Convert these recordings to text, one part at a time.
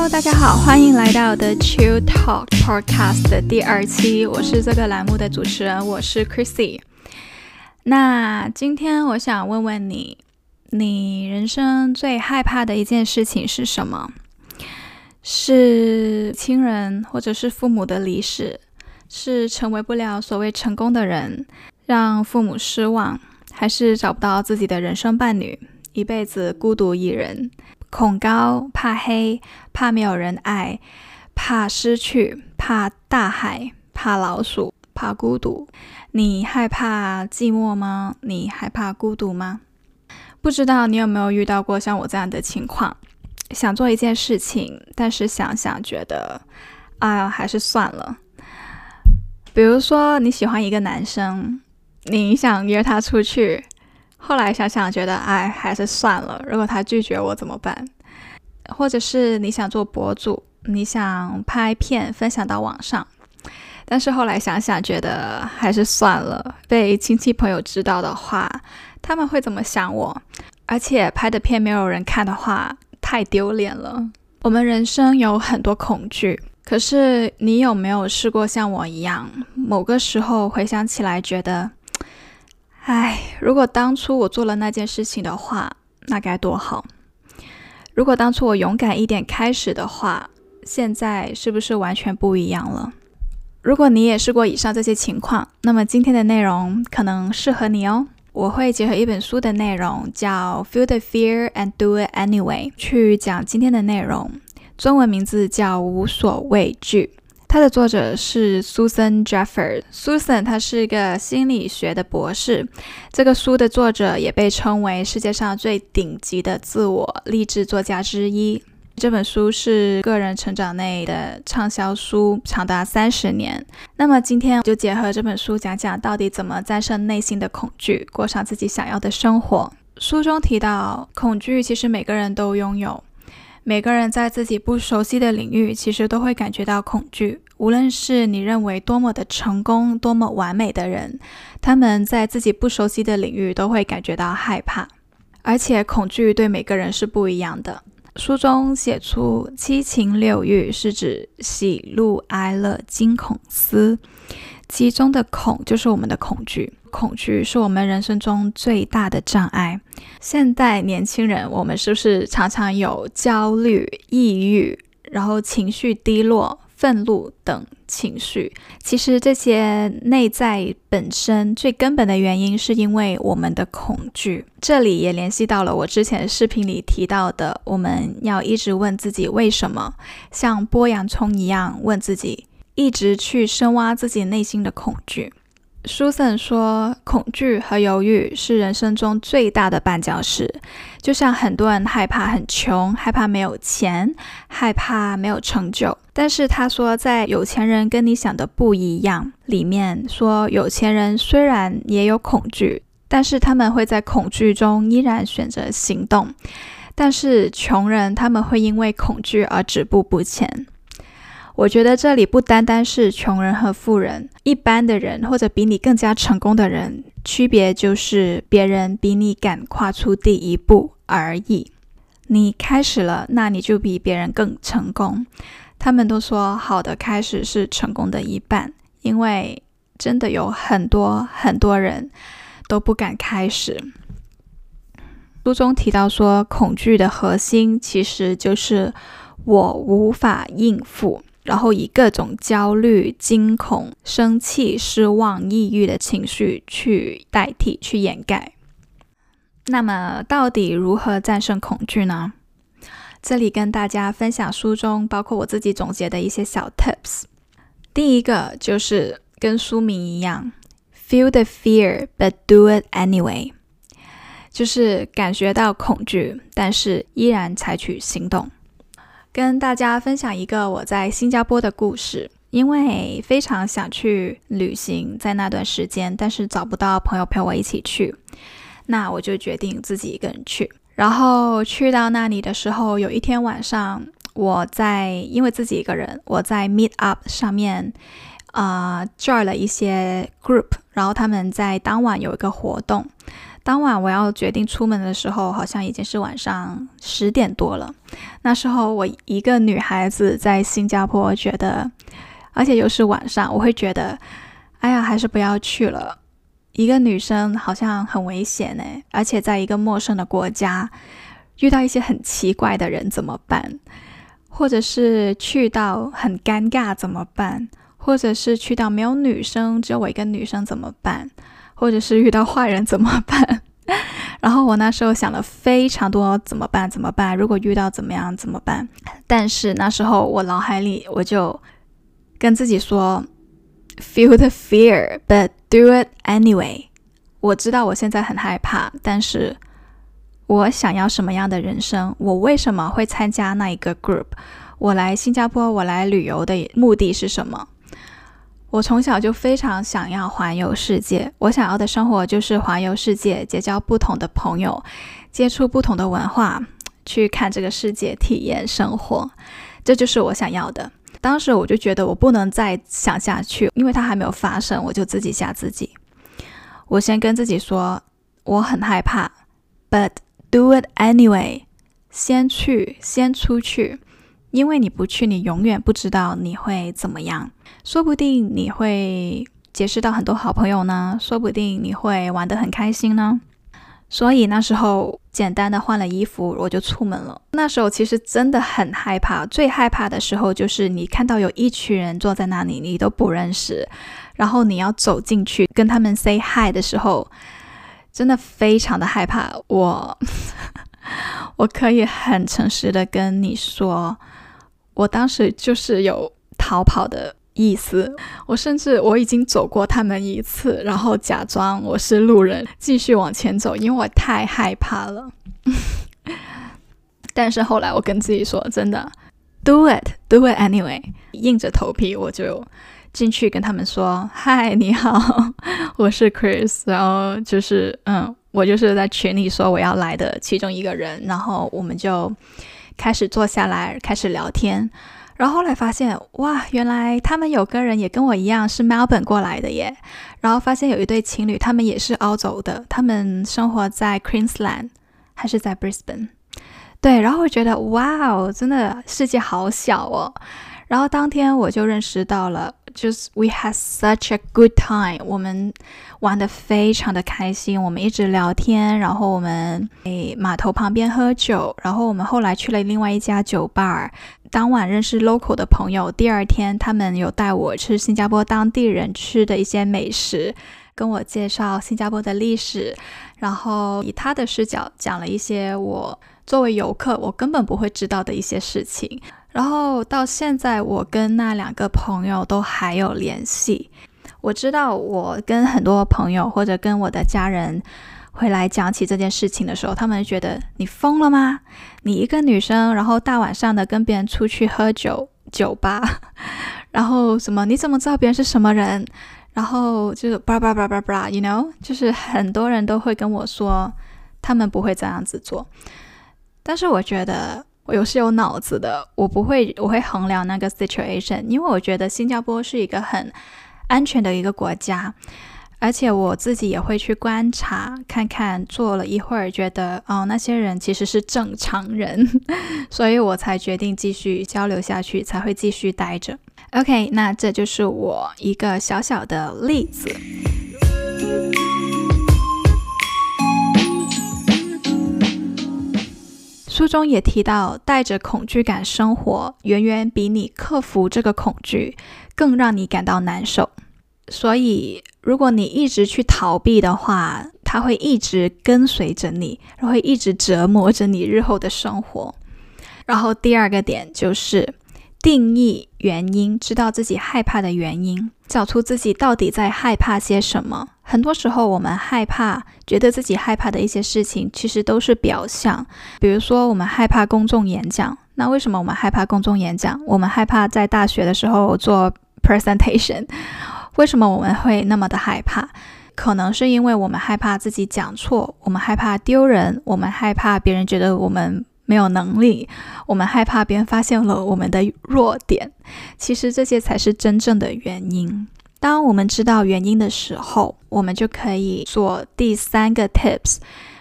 Hello，大家好，欢迎来到 The Chill Talk Podcast 的第二期。我是这个栏目的主持人，我是 Chrissy。那今天我想问问你，你人生最害怕的一件事情是什么？是亲人或者是父母的离世？是成为不了所谓成功的人，让父母失望？还是找不到自己的人生伴侣，一辈子孤独一人？恐高，怕黑，怕没有人爱，怕失去，怕大海，怕老鼠，怕孤独。你害怕寂寞吗？你害怕孤独吗？不知道你有没有遇到过像我这样的情况？想做一件事情，但是想想觉得，哎呀，还是算了。比如说你喜欢一个男生，你想约他出去。后来想想，觉得哎，还是算了。如果他拒绝我怎么办？或者是你想做博主，你想拍片分享到网上，但是后来想想，觉得还是算了。被亲戚朋友知道的话，他们会怎么想我？而且拍的片没有人看的话，太丢脸了。我们人生有很多恐惧，可是你有没有试过像我一样，某个时候回想起来，觉得？唉，如果当初我做了那件事情的话，那该多好！如果当初我勇敢一点开始的话，现在是不是完全不一样了？如果你也试过以上这些情况，那么今天的内容可能适合你哦。我会结合一本书的内容，叫《Feel the Fear and Do It Anyway》，去讲今天的内容。中文名字叫《无所畏惧》。它的作者是 Susan Jeffers。Susan 她是一个心理学的博士。这个书的作者也被称为世界上最顶级的自我励志作家之一。这本书是个人成长内的畅销书，长达三十年。那么今天就结合这本书讲讲，到底怎么战胜内心的恐惧，过上自己想要的生活。书中提到，恐惧其实每个人都拥有。每个人在自己不熟悉的领域，其实都会感觉到恐惧。无论是你认为多么的成功、多么完美的人，他们在自己不熟悉的领域都会感觉到害怕。而且，恐惧对每个人是不一样的。书中写出七情六欲，是指喜怒哀乐、惊恐思。其中的恐就是我们的恐惧，恐惧是我们人生中最大的障碍。现代年轻人，我们是不是常常有焦虑、抑郁，然后情绪低落、愤怒等情绪？其实这些内在本身最根本的原因，是因为我们的恐惧。这里也联系到了我之前视频里提到的，我们要一直问自己为什么，像剥洋葱一样问自己。一直去深挖自己内心的恐惧。Susan 说，恐惧和犹豫是人生中最大的绊脚石。就像很多人害怕很穷，害怕没有钱，害怕没有成就。但是他说，在有钱人跟你想的不一样里面，说有钱人虽然也有恐惧，但是他们会在恐惧中依然选择行动。但是穷人他们会因为恐惧而止步不前。我觉得这里不单单是穷人和富人，一般的人或者比你更加成功的人，区别就是别人比你敢跨出第一步而已。你开始了，那你就比别人更成功。他们都说，好的开始是成功的一半，因为真的有很多很多人都不敢开始。书中提到说，恐惧的核心其实就是我无法应付。然后以各种焦虑、惊恐、生气、失望、抑郁的情绪去代替、去掩盖。那么，到底如何战胜恐惧呢？这里跟大家分享书中包括我自己总结的一些小 tips。第一个就是跟书名一样，feel the fear but do it anyway，就是感觉到恐惧，但是依然采取行动。跟大家分享一个我在新加坡的故事。因为非常想去旅行，在那段时间，但是找不到朋友陪我一起去，那我就决定自己一个人去。然后去到那里的时候，有一天晚上，我在因为自己一个人，我在 Meet Up 上面啊 join 了一些 group，然后他们在当晚有一个活动。当晚我要决定出门的时候，好像已经是晚上十点多了。那时候我一个女孩子在新加坡，觉得，而且又是晚上，我会觉得，哎呀，还是不要去了。一个女生好像很危险呢，而且在一个陌生的国家，遇到一些很奇怪的人怎么办？或者是去到很尴尬怎么办？或者是去到没有女生，只有我一个女生怎么办？或者是遇到坏人怎么办？然后我那时候想了非常多，怎么办？怎么办？如果遇到怎么样？怎么办？但是那时候我脑海里我就跟自己说：“Feel the fear, but do it anyway。”我知道我现在很害怕，但是我想要什么样的人生？我为什么会参加那一个 group？我来新加坡，我来旅游的目的是什么？我从小就非常想要环游世界，我想要的生活就是环游世界，结交不同的朋友，接触不同的文化，去看这个世界，体验生活，这就是我想要的。当时我就觉得我不能再想下去，因为它还没有发生，我就自己吓自己。我先跟自己说，我很害怕，but do it anyway，先去，先出去。因为你不去，你永远不知道你会怎么样。说不定你会结识到很多好朋友呢，说不定你会玩得很开心呢。所以那时候简单的换了衣服，我就出门了。那时候其实真的很害怕，最害怕的时候就是你看到有一群人坐在那里，你都不认识，然后你要走进去跟他们 say hi 的时候，真的非常的害怕。我 我可以很诚实的跟你说。我当时就是有逃跑的意思，我甚至我已经走过他们一次，然后假装我是路人，继续往前走，因为我太害怕了。但是后来我跟自己说，真的，do it，do it anyway，硬着头皮我就进去跟他们说：“嗨，你好，我是 Chris。”然后就是嗯，我就是在群里说我要来的其中一个人，然后我们就。开始坐下来，开始聊天，然后后来发现，哇，原来他们有个人也跟我一样是 Melbourne 过来的耶。然后发现有一对情侣，他们也是澳洲的，他们生活在 Queensland 还是在 Brisbane？对，然后我觉得，哇哦，真的世界好小哦。然后当天我就认识到了。就是 we had such a good time，我们玩的非常的开心，我们一直聊天，然后我们诶码头旁边喝酒，然后我们后来去了另外一家酒吧，当晚认识 local 的朋友，第二天他们有带我吃新加坡当地人吃的一些美食，跟我介绍新加坡的历史，然后以他的视角讲了一些我作为游客我根本不会知道的一些事情。然后到现在，我跟那两个朋友都还有联系。我知道，我跟很多朋友或者跟我的家人会来讲起这件事情的时候，他们觉得你疯了吗？你一个女生，然后大晚上的跟别人出去喝酒酒吧，然后什么？你怎么知道别人是什么人？然后就是叭叭叭叭叭，you know，就是很多人都会跟我说，他们不会这样子做。但是我觉得。我又是有脑子的，我不会，我会衡量那个 situation，因为我觉得新加坡是一个很安全的一个国家，而且我自己也会去观察看看，坐了一会儿，觉得哦，那些人其实是正常人，所以我才决定继续交流下去，才会继续待着。OK，那这就是我一个小小的例子。书中也提到，带着恐惧感生活，远远比你克服这个恐惧更让你感到难受。所以，如果你一直去逃避的话，它会一直跟随着你，会一直折磨着你日后的生活。然后，第二个点就是。定义原因，知道自己害怕的原因，找出自己到底在害怕些什么。很多时候，我们害怕，觉得自己害怕的一些事情，其实都是表象。比如说，我们害怕公众演讲。那为什么我们害怕公众演讲？我们害怕在大学的时候做 presentation。为什么我们会那么的害怕？可能是因为我们害怕自己讲错，我们害怕丢人，我们害怕别人觉得我们。没有能力，我们害怕别人发现了我们的弱点。其实这些才是真正的原因。当我们知道原因的时候，我们就可以做第三个 tips，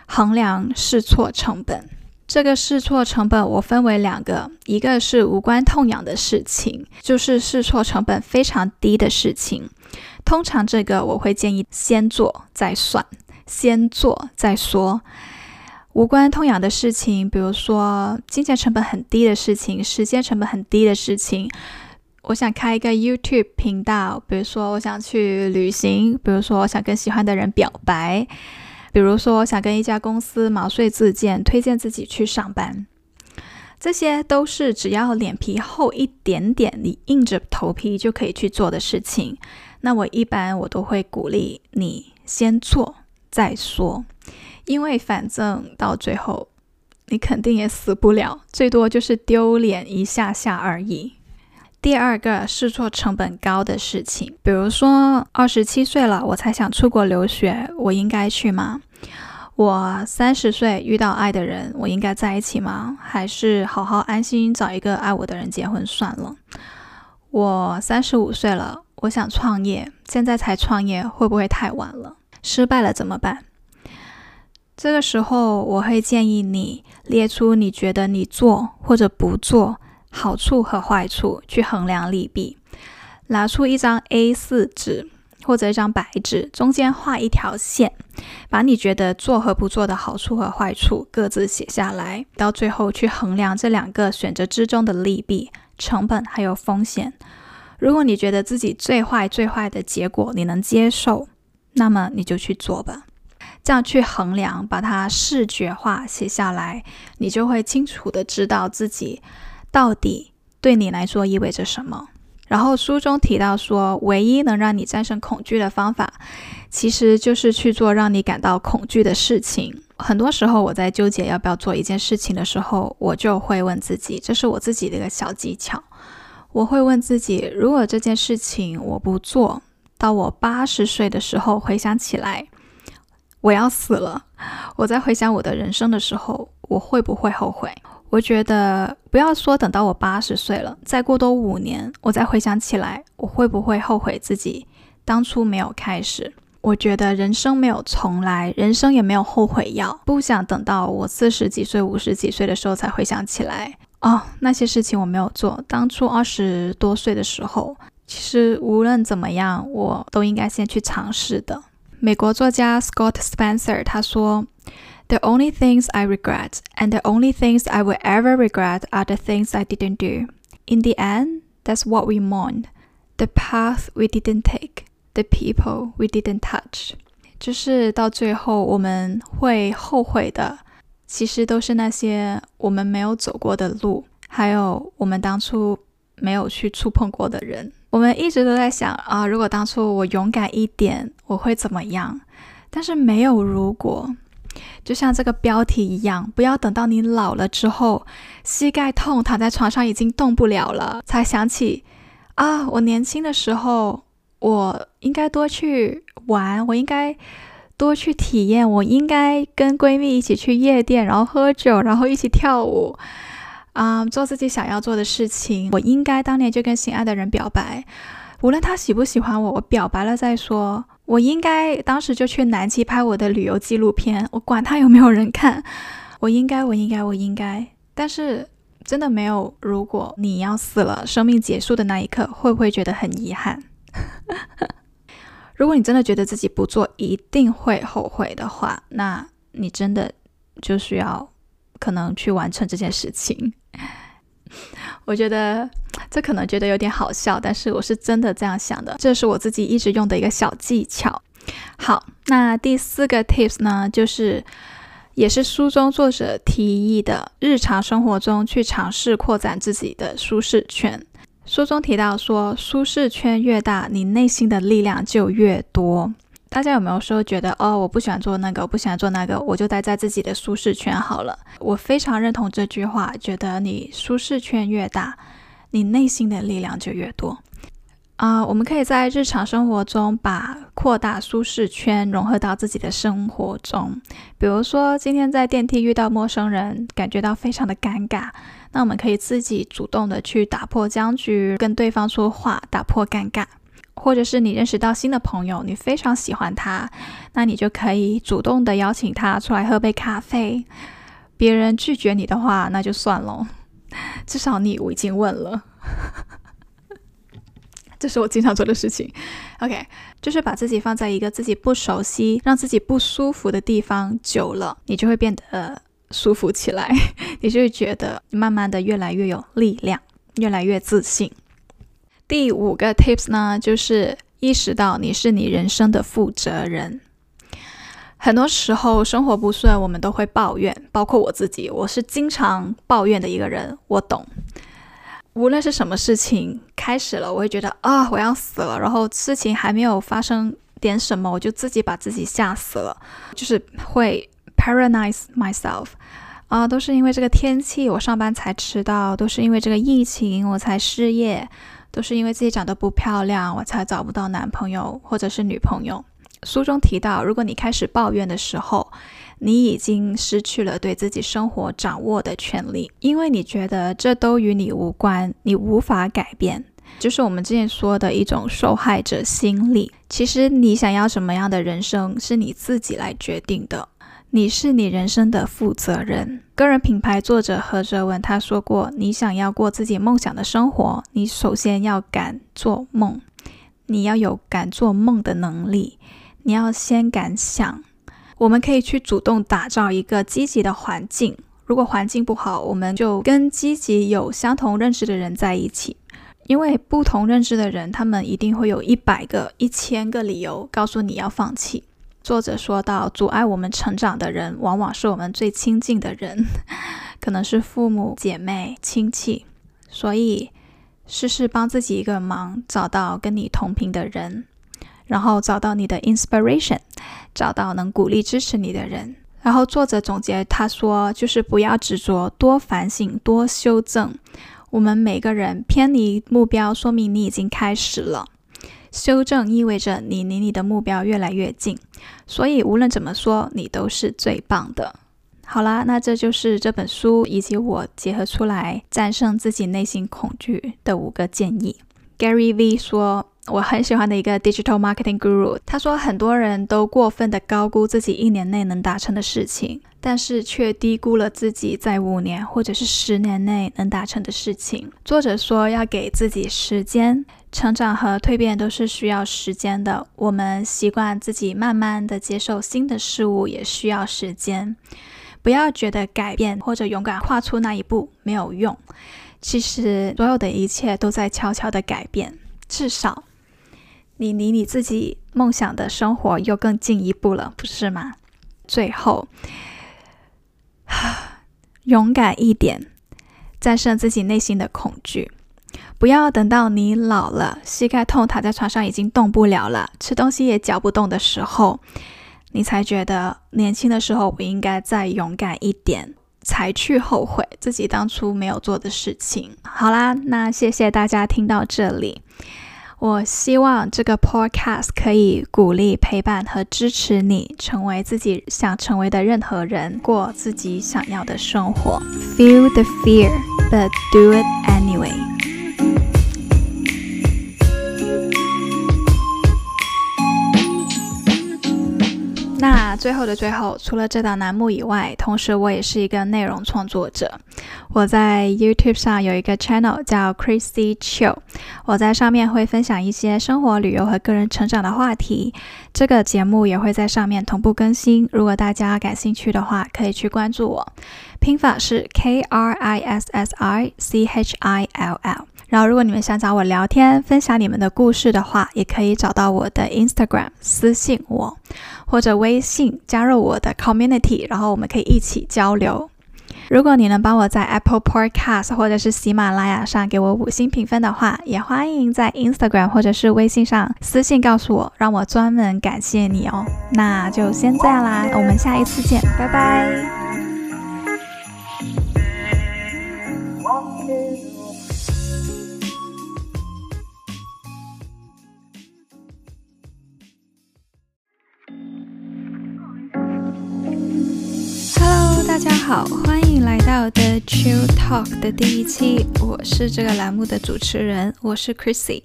衡量试错成本。这个试错成本我分为两个，一个是无关痛痒的事情，就是试错成本非常低的事情。通常这个我会建议先做再算，先做再说。无关痛痒的事情，比如说金钱成本很低的事情，时间成本很低的事情。我想开一个 YouTube 频道，比如说我想去旅行，比如说我想跟喜欢的人表白。比如说我，想跟一家公司毛遂自荐，推荐自己去上班，这些都是只要脸皮厚一点点，你硬着头皮就可以去做的事情。那我一般我都会鼓励你先做再说，因为反正到最后你肯定也死不了，最多就是丢脸一下下而已。第二个试错成本高的事情，比如说二十七岁了，我才想出国留学，我应该去吗？我三十岁遇到爱的人，我应该在一起吗？还是好好安心找一个爱我的人结婚算了？我三十五岁了，我想创业，现在才创业会不会太晚了？失败了怎么办？这个时候，我会建议你列出你觉得你做或者不做。好处和坏处去衡量利弊，拿出一张 A4 纸或者一张白纸，中间画一条线，把你觉得做和不做的好处和坏处各自写下来，到最后去衡量这两个选择之中的利弊、成本还有风险。如果你觉得自己最坏最坏的结果你能接受，那么你就去做吧。这样去衡量，把它视觉化写下来，你就会清楚的知道自己。到底对你来说意味着什么？然后书中提到说，唯一能让你战胜恐惧的方法，其实就是去做让你感到恐惧的事情。很多时候，我在纠结要不要做一件事情的时候，我就会问自己，这是我自己的一个小技巧。我会问自己，如果这件事情我不做到我八十岁的时候，回想起来我要死了，我在回想我的人生的时候，我会不会后悔？我觉得不要说等到我八十岁了，再过多五年，我再回想起来，我会不会后悔自己当初没有开始？我觉得人生没有重来，人生也没有后悔药。不想等到我四十几岁、五十几岁的时候才回想起来，哦，那些事情我没有做。当初二十多岁的时候，其实无论怎么样，我都应该先去尝试的。美国作家 Scott Spencer 他说。The only things I regret and the only things I will ever regret are the things I didn't do. In the end, that's what we mourn. The path we didn't take, the people we didn't touch. 就是到最后我们会后悔的，其实都是那些我们没有走过的路，还有我们当初没有去触碰过的人。我们一直都在想啊，如果当初我勇敢一点，我会怎么样？但是没有如果。 就像这个标题一样，不要等到你老了之后，膝盖痛，躺在床上已经动不了了，才想起啊，我年轻的时候，我应该多去玩，我应该多去体验，我应该跟闺蜜一起去夜店，然后喝酒，然后一起跳舞，啊，做自己想要做的事情。我应该当年就跟心爱的人表白，无论他喜不喜欢我，我表白了再说。我应该当时就去南极拍我的旅游纪录片，我管他有没有人看。我应该，我应该，我应该。但是真的没有。如果你要死了，生命结束的那一刻，会不会觉得很遗憾？如果你真的觉得自己不做一定会后悔的话，那你真的就需要可能去完成这件事情。我觉得这可能觉得有点好笑，但是我是真的这样想的。这是我自己一直用的一个小技巧。好，那第四个 tips 呢，就是也是书中作者提议的，日常生活中去尝试扩展自己的舒适圈。书中提到说，舒适圈越大，你内心的力量就越多。大家有没有说觉得哦，我不喜欢做那个，我不喜欢做那个，我就待在自己的舒适圈好了？我非常认同这句话，觉得你舒适圈越大，你内心的力量就越多。啊，我们可以在日常生活中把扩大舒适圈融合到自己的生活中。比如说，今天在电梯遇到陌生人，感觉到非常的尴尬，那我们可以自己主动的去打破僵局，跟对方说话，打破尴尬。或者是你认识到新的朋友，你非常喜欢他，那你就可以主动的邀请他出来喝杯咖啡。别人拒绝你的话，那就算了，至少你我已经问了。这是我经常做的事情。OK，就是把自己放在一个自己不熟悉、让自己不舒服的地方久了，你就会变得舒服起来，你就会觉得慢慢的越来越有力量，越来越自信。第五个 tips 呢，就是意识到你是你人生的负责人。很多时候生活不顺，我们都会抱怨，包括我自己，我是经常抱怨的一个人，我懂。无论是什么事情开始了，我会觉得啊，我要死了。然后事情还没有发生点什么，我就自己把自己吓死了，就是会 paralyze myself。啊，都是因为这个天气，我上班才迟到；都是因为这个疫情，我才失业；都是因为自己长得不漂亮，我才找不到男朋友或者是女朋友。书中提到，如果你开始抱怨的时候，你已经失去了对自己生活掌握的权利，因为你觉得这都与你无关，你无法改变，就是我们之前说的一种受害者心理。其实你想要什么样的人生，是你自己来决定的，你是你人生的负责人。个人品牌作者何哲文他说过：“你想要过自己梦想的生活，你首先要敢做梦，你要有敢做梦的能力，你要先敢想。”我们可以去主动打造一个积极的环境。如果环境不好，我们就跟积极有相同认知的人在一起。因为不同认知的人，他们一定会有一百个、一千个理由告诉你要放弃。作者说到，阻碍我们成长的人，往往是我们最亲近的人，可能是父母、姐妹、亲戚。所以，试试帮自己一个忙，找到跟你同频的人。然后找到你的 inspiration，找到能鼓励支持你的人。然后作者总结他说，就是不要执着，多反省，多修正。我们每个人偏离目标，说明你已经开始了。修正意味着你离你的目标越来越近。所以无论怎么说，你都是最棒的。好啦，那这就是这本书以及我结合出来战胜自己内心恐惧的五个建议。Gary V 说。我很喜欢的一个 digital marketing guru，他说很多人都过分的高估自己一年内能达成的事情，但是却低估了自己在五年或者是十年内能达成的事情。作者说要给自己时间，成长和蜕变都是需要时间的。我们习惯自己慢慢的接受新的事物，也需要时间。不要觉得改变或者勇敢跨出那一步没有用，其实所有的一切都在悄悄的改变，至少。你离你自己梦想的生活又更进一步了，不是吗？最后，勇敢一点，战胜自己内心的恐惧。不要等到你老了，膝盖痛，躺在床上已经动不了了，吃东西也嚼不动的时候，你才觉得年轻的时候我应该再勇敢一点，才去后悔自己当初没有做的事情。好啦，那谢谢大家听到这里。我希望这个 podcast 可以鼓励、陪伴和支持你，成为自己想成为的任何人，过自己想要的生活。Feel the fear, but do it anyway. 那最后的最后，除了这档栏目以外，同时我也是一个内容创作者。我在 YouTube 上有一个 channel 叫 Crazy Chill，我在上面会分享一些生活、旅游和个人成长的话题。这个节目也会在上面同步更新。如果大家感兴趣的话，可以去关注我。拼法是 K R I S S I C H I L L。然后，如果你们想找我聊天、分享你们的故事的话，也可以找到我的 Instagram 私信我，或者微信加入我的 community，然后我们可以一起交流。如果你能帮我在 Apple Podcast 或者是喜马拉雅上给我五星评分的话，也欢迎在 Instagram 或者是微信上私信告诉我，让我专门感谢你哦。那就先这样啦，我们下一次见，拜拜。大家好，欢迎来到 The Chill Talk 的第一期，我是这个栏目的主持人，我是 Chrissy。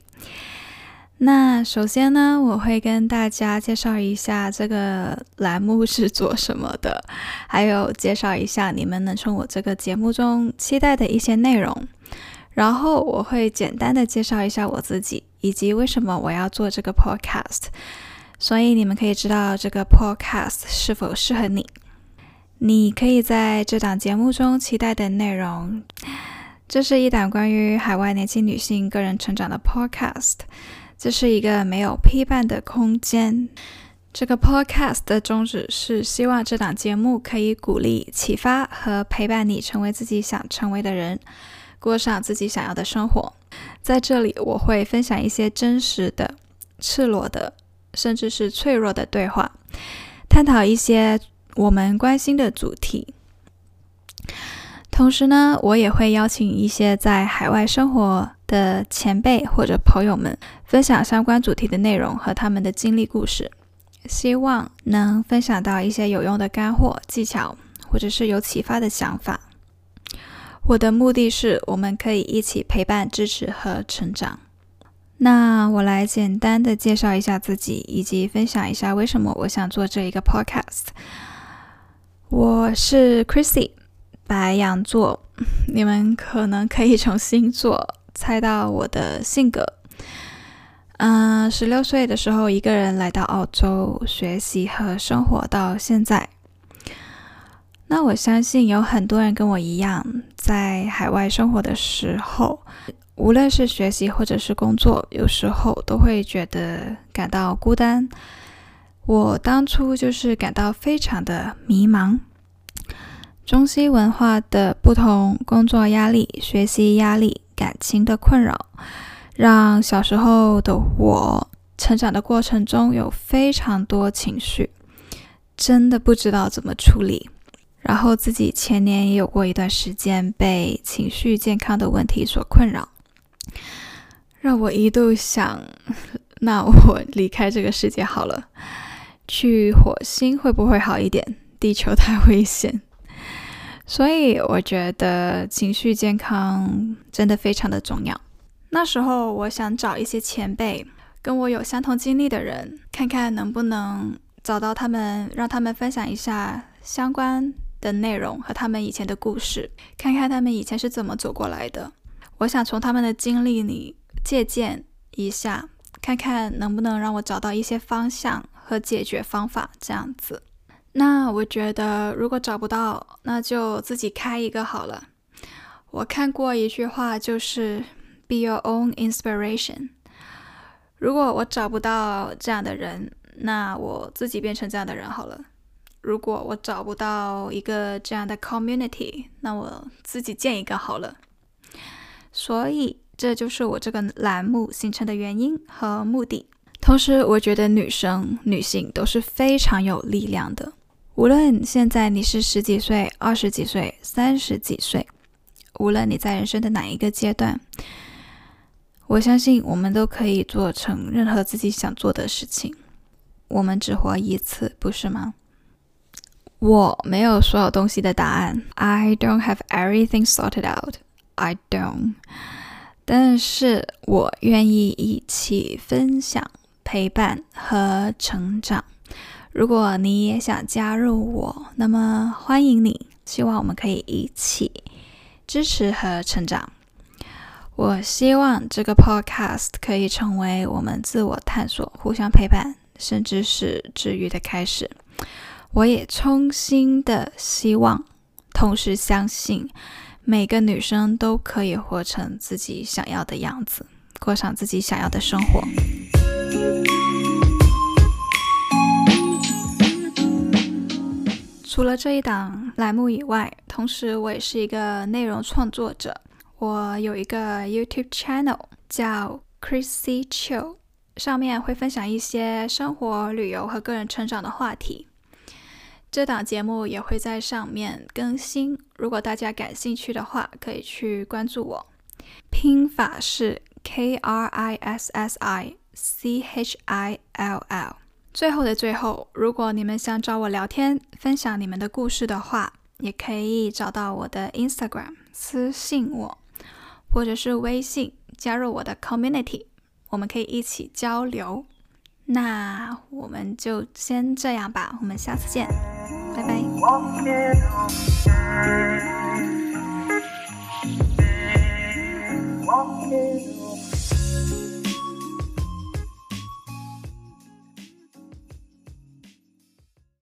那首先呢，我会跟大家介绍一下这个栏目是做什么的，还有介绍一下你们能从我这个节目中期待的一些内容。然后我会简单的介绍一下我自己，以及为什么我要做这个 podcast，所以你们可以知道这个 podcast 是否适合你。你可以在这档节目中期待的内容，这是一档关于海外年轻女性个人成长的 podcast。这是一个没有批判的空间。这个 podcast 的宗旨是希望这档节目可以鼓励、启发和陪伴你成为自己想成为的人。过上自己想要的生活。在这里，我会分享一些真实的、赤裸的，甚至是脆弱的对话，探讨一些我们关心的主题。同时呢，我也会邀请一些在海外生活的前辈或者朋友们，分享相关主题的内容和他们的经历故事，希望能分享到一些有用的干货、技巧，或者是有启发的想法。我的目的是，我们可以一起陪伴、支持和成长。那我来简单的介绍一下自己，以及分享一下为什么我想做这一个 podcast。我是 Chrissy，白羊座。你们可能可以从星座猜到我的性格。嗯，十六岁的时候，一个人来到澳洲学习和生活，到现在。那我相信有很多人跟我一样，在海外生活的时候，无论是学习或者是工作，有时候都会觉得感到孤单。我当初就是感到非常的迷茫。中西文化的不同，工作压力、学习压力、感情的困扰，让小时候的我成长的过程中有非常多情绪，真的不知道怎么处理。然后自己前年也有过一段时间被情绪健康的问题所困扰，让我一度想，那我离开这个世界好了，去火星会不会好一点？地球太危险。所以我觉得情绪健康真的非常的重要。那时候我想找一些前辈，跟我有相同经历的人，看看能不能找到他们，让他们分享一下相关。的内容和他们以前的故事，看看他们以前是怎么走过来的。我想从他们的经历里借鉴一下，看看能不能让我找到一些方向和解决方法。这样子，那我觉得如果找不到，那就自己开一个好了。我看过一句话，就是 “Be your own inspiration”。如果我找不到这样的人，那我自己变成这样的人好了。如果我找不到一个这样的 community，那我自己建一个好了。所以这就是我这个栏目形成的原因和目的。同时，我觉得女生、女性都是非常有力量的。无论现在你是十几岁、二十几岁、三十几岁，无论你在人生的哪一个阶段，我相信我们都可以做成任何自己想做的事情。我们只活一次，不是吗？我没有所有东西的答案，I don't have everything sorted out. I don't. 但是我愿意一起分享、陪伴和成长。如果你也想加入我，那么欢迎你。希望我们可以一起支持和成长。我希望这个 podcast 可以成为我们自我探索、互相陪伴，甚至是治愈的开始。我也衷心的希望，同时相信，每个女生都可以活成自己想要的样子，过上自己想要的生活。除了这一档栏目以外，同时我也是一个内容创作者。我有一个 YouTube channel 叫 Chrissy Chill，上面会分享一些生活、旅游和个人成长的话题。这档节目也会在上面更新，如果大家感兴趣的话，可以去关注我。拼法是 K R I S S I C H I L L。最后的最后，如果你们想找我聊天，分享你们的故事的话，也可以找到我的 Instagram 私信我，或者是微信加入我的 Community，我们可以一起交流。那我们就先这样吧，我们下次见，拜拜。